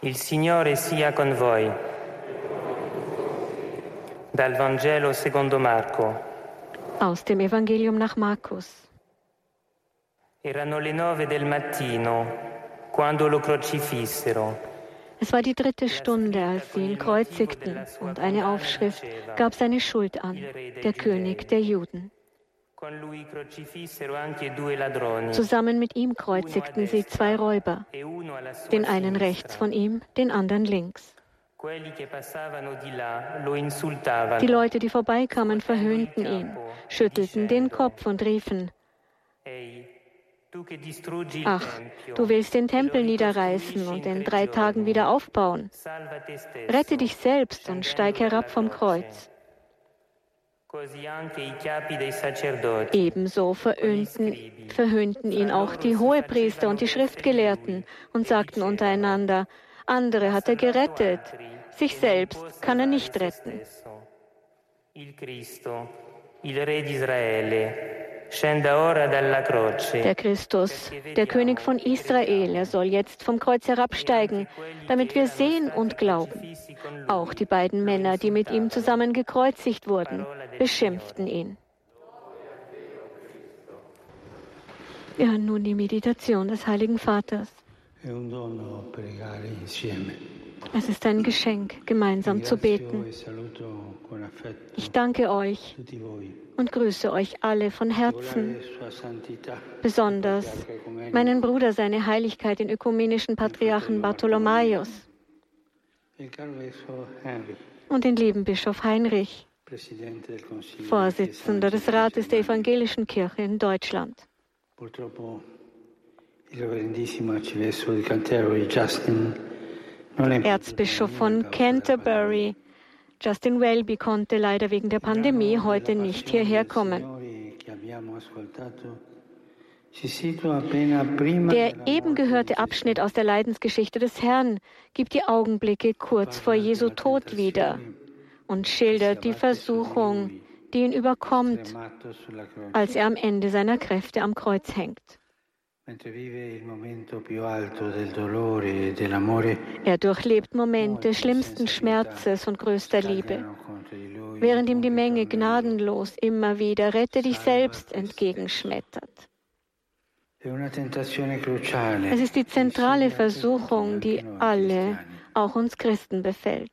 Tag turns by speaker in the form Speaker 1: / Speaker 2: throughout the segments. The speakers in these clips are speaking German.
Speaker 1: Il Signore sia con voi. Dal Vangelo secondo Marco.
Speaker 2: Aus dem Evangelium nach Markus.
Speaker 1: Erano le nove del mattino quando lo crocifissero.
Speaker 2: Es war die dritte Stunde, als sie ihn kreuzigten, und eine Aufschrift gab seine Schuld an, der König der Juden. Zusammen mit ihm kreuzigten sie zwei Räuber, den einen rechts von ihm, den anderen links. Die Leute, die vorbeikamen, verhöhnten ihn, schüttelten den Kopf und riefen, Ach, du willst den Tempel niederreißen und in drei Tagen wieder aufbauen. Rette dich selbst und steig herab vom Kreuz. Ebenso verhöhnten, verhöhnten ihn auch die Hohepriester und die Schriftgelehrten und sagten untereinander, andere hat er gerettet, sich selbst kann er nicht retten.
Speaker 1: Il Cristo, il Re di Israele, der
Speaker 2: Christus, der König von Israel, er soll jetzt vom Kreuz herabsteigen, damit wir sehen und glauben. Auch die beiden Männer, die mit ihm zusammen gekreuzigt wurden, beschimpften ihn. Wir hören nun die Meditation des Heiligen Vaters. Es ist ein Geschenk, gemeinsam zu beten. Ich danke euch und grüße euch alle von Herzen, besonders meinen Bruder, seine Heiligkeit, den ökumenischen Patriarchen Bartholomäus und den lieben Bischof Heinrich, Vorsitzender des Rates der Evangelischen Kirche in Deutschland. Erzbischof von Canterbury, Justin Welby konnte leider wegen der Pandemie heute nicht hierher kommen. Der eben gehörte Abschnitt aus der Leidensgeschichte des Herrn gibt die Augenblicke kurz vor Jesu Tod wieder und schildert die Versuchung, die ihn überkommt, als er am Ende seiner Kräfte am Kreuz hängt. E er durchlebt Momente schlimmsten Schmerzes und größter Liebe, während ihm die Menge gnadenlos immer wieder Rette dich selbst entgegenschmettert. Es ist die zentrale Versuchung, die alle, auch uns Christen, befällt.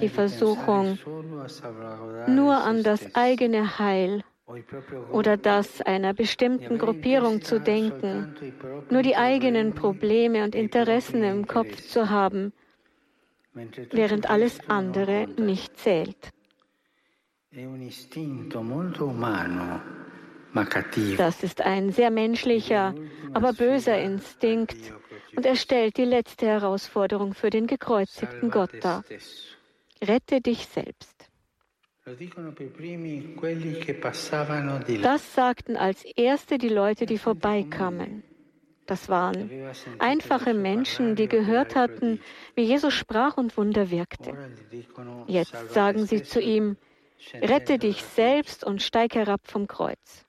Speaker 2: Die Versuchung, nur an das eigene Heil oder das einer bestimmten Gruppierung zu denken, nur die eigenen Probleme und Interessen im Kopf zu haben, während alles andere nicht zählt. Das ist ein sehr menschlicher, aber böser Instinkt und er stellt die letzte Herausforderung für den gekreuzigten Gott dar. Rette dich selbst. Das sagten als erste die Leute, die vorbeikamen. Das waren einfache Menschen, die gehört hatten, wie Jesus sprach und Wunder wirkte. Jetzt sagen sie zu ihm, rette dich selbst und steig herab vom Kreuz.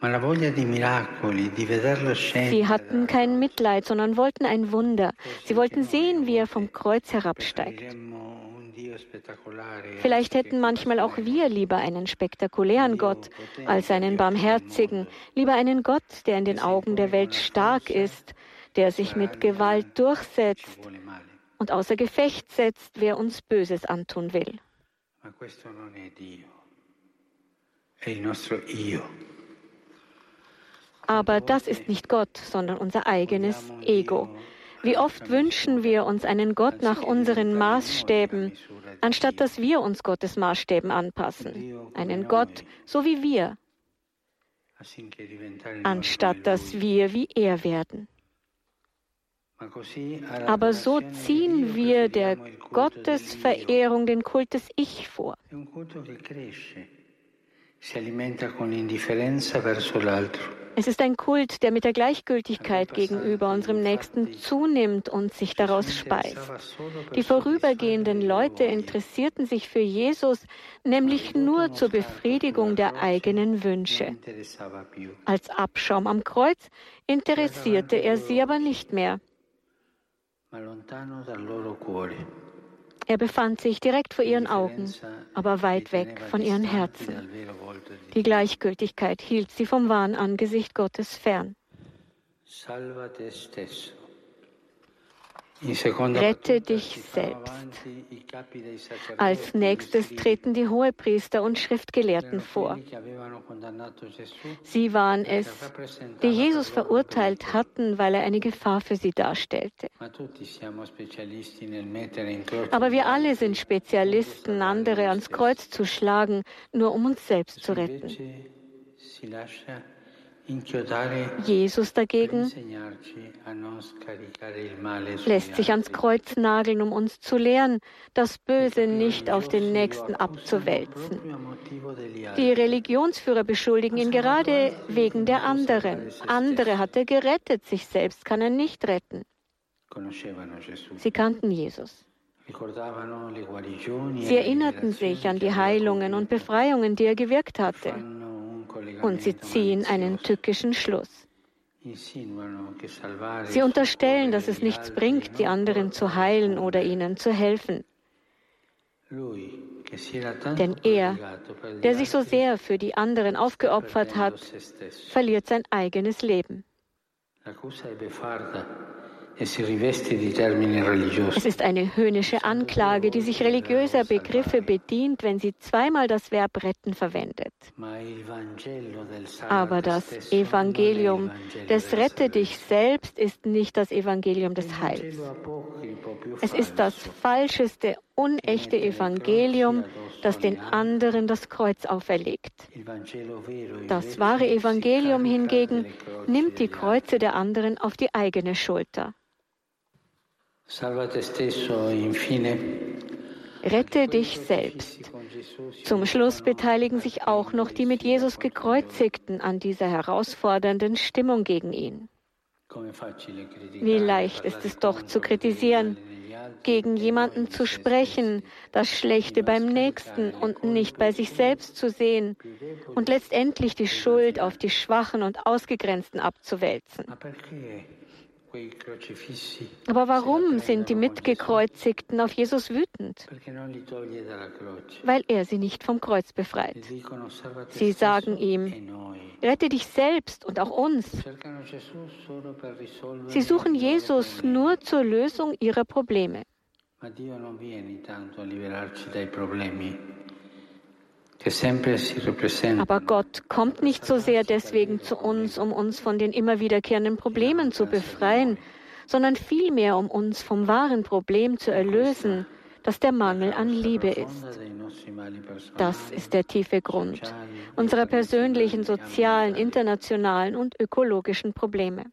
Speaker 2: Sie hatten kein Mitleid, sondern wollten ein Wunder. Sie wollten sehen, wie er vom Kreuz herabsteigt. Vielleicht hätten manchmal auch wir lieber einen spektakulären Gott als einen barmherzigen, lieber einen Gott, der in den Augen der Welt stark ist, der sich mit Gewalt durchsetzt und außer Gefecht setzt, wer uns Böses antun will. Ma questo non è Dio, è il nostro Io. Aber das ist nicht Gott, sondern unser eigenes Ego. Wie oft wünschen wir uns einen Gott nach unseren Maßstäben, anstatt dass wir uns Gottes Maßstäben anpassen. Einen Gott so wie wir, anstatt dass wir wie er werden. Aber so ziehen wir der Gottesverehrung den Kult des Ich vor.
Speaker 3: Es ist ein Kult, der mit der Gleichgültigkeit gegenüber unserem Nächsten zunimmt und sich daraus speist. Die vorübergehenden Leute interessierten sich für Jesus nämlich nur zur Befriedigung der eigenen Wünsche. Als Abschaum am Kreuz interessierte er sie aber nicht mehr. Er befand sich direkt vor ihren Augen, aber weit weg von ihren Herzen. Die Gleichgültigkeit hielt sie vom wahren Angesicht Gottes fern. Rette dich selbst. Als nächstes treten die Hohepriester und Schriftgelehrten vor. Sie waren es, die Jesus verurteilt hatten, weil er eine Gefahr für sie darstellte. Aber wir alle sind Spezialisten, andere ans Kreuz zu schlagen, nur um uns selbst zu retten. Jesus dagegen lässt sich ans Kreuz nageln, um uns zu lehren, das Böse nicht auf den Nächsten abzuwälzen. Die Religionsführer beschuldigen ihn gerade wegen der anderen. Andere hat er gerettet, sich selbst kann er nicht retten. Sie kannten Jesus. Sie erinnerten sich an die Heilungen und Befreiungen, die er gewirkt hatte und sie ziehen einen tückischen Schluss. Sie unterstellen, dass es nichts bringt, die anderen zu heilen oder ihnen zu helfen. Denn er, der sich so sehr für die anderen aufgeopfert hat, verliert sein eigenes Leben. Es ist eine höhnische Anklage, die sich religiöser Begriffe bedient, wenn sie zweimal das Verb retten verwendet. Aber das Evangelium des Rette dich selbst ist nicht das Evangelium des Heils. Es ist das falscheste, unechte Evangelium, das den anderen das Kreuz auferlegt. Das wahre Evangelium hingegen nimmt die Kreuze der anderen auf die eigene Schulter. Rette dich selbst. Zum Schluss beteiligen sich auch noch die mit Jesus gekreuzigten an dieser herausfordernden Stimmung gegen ihn. Wie leicht ist es doch zu kritisieren, gegen jemanden zu sprechen, das Schlechte beim Nächsten und nicht bei sich selbst zu sehen und letztendlich die Schuld auf die Schwachen und Ausgegrenzten abzuwälzen. Aber warum sind die Mitgekreuzigten auf Jesus wütend? Weil er sie nicht vom Kreuz befreit. Sie sagen ihm, rette dich selbst und auch uns. Sie suchen Jesus nur zur Lösung ihrer Probleme. Aber Gott kommt nicht so sehr deswegen zu uns, um uns von den immer wiederkehrenden Problemen zu befreien, sondern vielmehr, um uns vom wahren Problem zu erlösen, das der Mangel an Liebe ist. Das ist der tiefe Grund unserer persönlichen, sozialen, internationalen und ökologischen Probleme.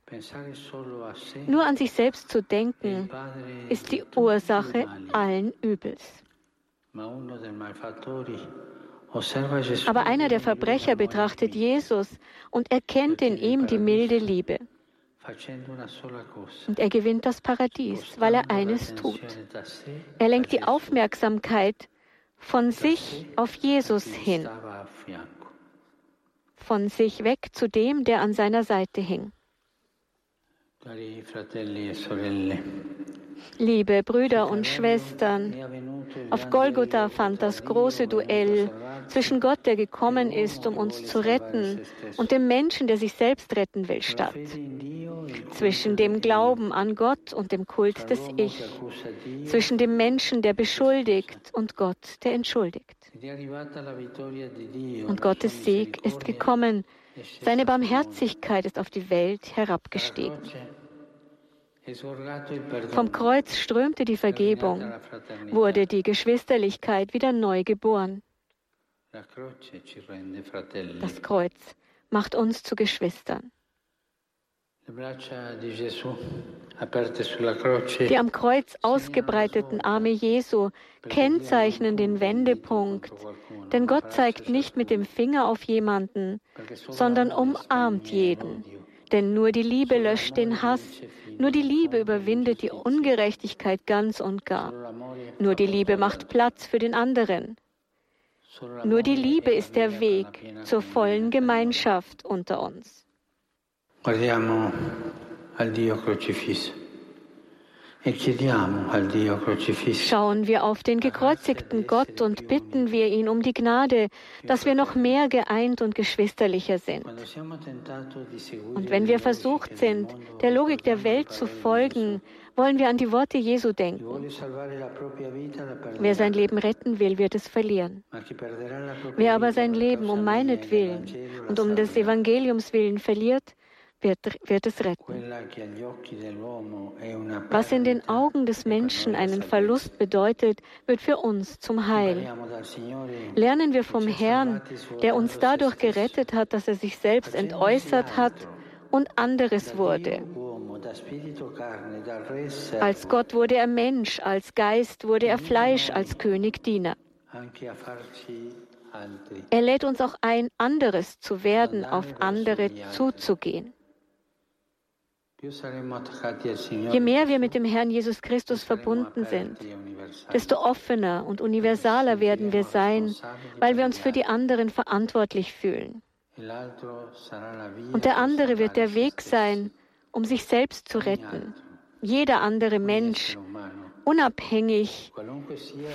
Speaker 3: Nur an sich selbst zu denken, ist die Ursache allen Übels. Aber einer der Verbrecher betrachtet Jesus und erkennt in ihm die milde Liebe. Und er gewinnt das Paradies, weil er eines tut. Er lenkt die Aufmerksamkeit von sich auf Jesus hin, von sich weg zu dem, der an seiner Seite hing. Liebe Brüder und Schwestern, auf Golgotha fand das große Duell zwischen Gott, der gekommen ist, um uns zu retten, und dem Menschen, der sich selbst retten will, statt. Zwischen dem Glauben an Gott und dem Kult des Ich. Zwischen dem Menschen, der beschuldigt, und Gott, der entschuldigt. Und Gottes Sieg ist gekommen. Seine Barmherzigkeit ist auf die Welt herabgestiegen. Vom Kreuz strömte die Vergebung, wurde die Geschwisterlichkeit wieder neu geboren. Das Kreuz macht uns zu Geschwistern.
Speaker 2: Die am Kreuz ausgebreiteten Arme Jesu kennzeichnen den Wendepunkt, denn Gott zeigt nicht mit dem Finger auf jemanden, sondern umarmt jeden. Denn nur die Liebe löscht den Hass, nur die Liebe überwindet die Ungerechtigkeit ganz und gar. Nur die Liebe macht Platz für den anderen. Nur die Liebe ist der Weg zur vollen Gemeinschaft unter uns.
Speaker 3: Guardiamo al Dio crocifisso. E
Speaker 2: Schauen wir auf den gekreuzigten Gott und bitten wir ihn um die Gnade, dass wir noch mehr geeint und geschwisterlicher sind. Und wenn wir versucht sind, der Logik der Welt zu folgen, wollen wir an die Worte Jesu denken. Wer sein Leben retten will, wird es verlieren. Wer aber sein Leben um meinetwillen und um des Evangeliums willen verliert, wird, wird es retten. Was in den Augen des Menschen einen Verlust bedeutet, wird für uns zum Heil. Lernen wir vom Herrn, der uns dadurch gerettet hat, dass er sich selbst entäußert hat und anderes wurde. Als Gott wurde er Mensch, als Geist wurde er Fleisch, als König Diener. Er lädt uns auch ein, anderes zu werden, auf andere zuzugehen. Je mehr wir mit dem Herrn Jesus Christus verbunden sind, desto offener und universaler werden wir sein, weil wir uns für die anderen verantwortlich fühlen. Und der andere wird der Weg sein, um sich selbst zu retten. Jeder andere Mensch, unabhängig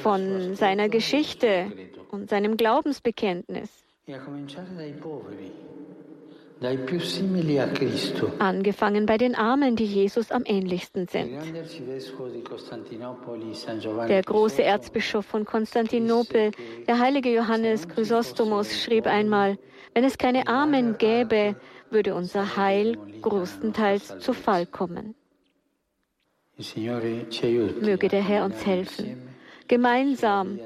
Speaker 2: von seiner Geschichte und seinem Glaubensbekenntnis. Angefangen bei den Armen, die Jesus am ähnlichsten sind. Der große Erzbischof von Konstantinopel, der heilige Johannes Chrysostomos, schrieb einmal, wenn es keine Armen gäbe, würde unser Heil größtenteils zu Fall kommen. Möge der Herr uns helfen, gemeinsam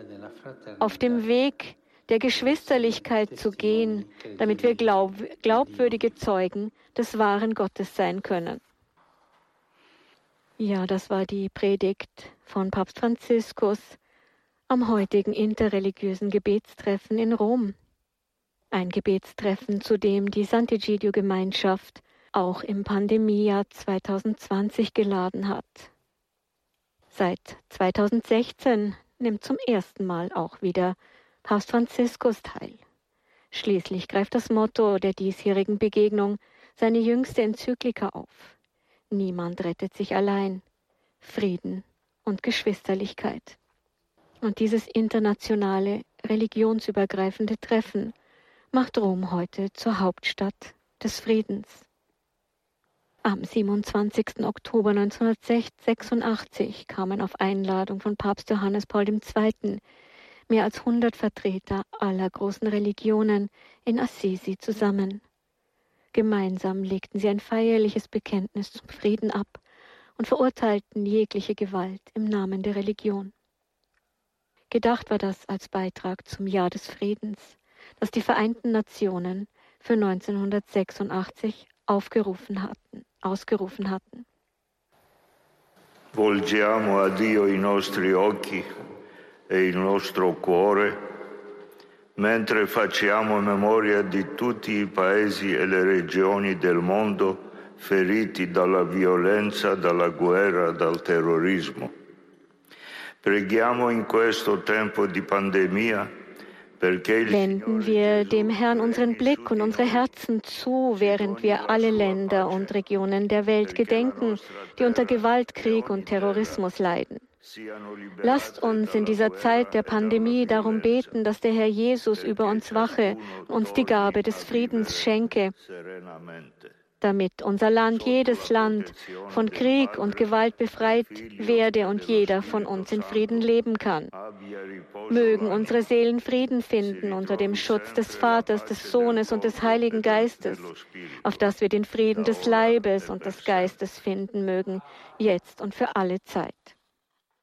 Speaker 2: auf dem Weg der Geschwisterlichkeit zu gehen, damit wir glaub, glaubwürdige Zeugen des wahren Gottes sein können. Ja, das war die Predigt von Papst Franziskus am heutigen interreligiösen Gebetstreffen in Rom. Ein Gebetstreffen, zu dem die Sant'Egidio-Gemeinschaft auch im Pandemiejahr 2020 geladen hat. Seit 2016 nimmt zum ersten Mal auch wieder Papst Franziskus teil. Schließlich greift das Motto der diesjährigen Begegnung seine jüngste Enzyklika auf. Niemand rettet sich allein. Frieden und Geschwisterlichkeit. Und dieses internationale, religionsübergreifende Treffen macht Rom heute zur Hauptstadt des Friedens. Am 27. Oktober 1986 kamen auf Einladung von Papst Johannes Paul II mehr als 100 Vertreter aller großen Religionen in Assisi zusammen. Gemeinsam legten sie ein feierliches Bekenntnis zum Frieden ab und verurteilten jegliche Gewalt im Namen der Religion. Gedacht war das als Beitrag zum Jahr des Friedens, das die Vereinten Nationen für 1986 aufgerufen hatten, ausgerufen hatten.
Speaker 4: Volgiamo a Dio i nostri occhi e il nostro cuore, mentre facciamo memoria di tutti i paesi e le regioni del mondo feriti dalla violenza, dalla guerra, dal terrorismo. Preghiamo in questo tempo di pandemia
Speaker 2: Wenden wir dem Herrn unseren Blick und unsere Herzen zu, während wir alle Länder und Regionen der Welt gedenken, die unter Gewalt, Krieg und Terrorismus leiden. Lasst uns in dieser Zeit der Pandemie darum beten, dass der Herr Jesus über uns wache, uns die Gabe des Friedens schenke, damit unser Land, jedes Land von Krieg und Gewalt befreit werde und jeder von uns in Frieden leben kann. Mögen unsere Seelen Frieden finden unter dem Schutz des Vaters, des Sohnes und des Heiligen Geistes, auf dass wir den Frieden des Leibes und des Geistes finden mögen, jetzt und für alle Zeit.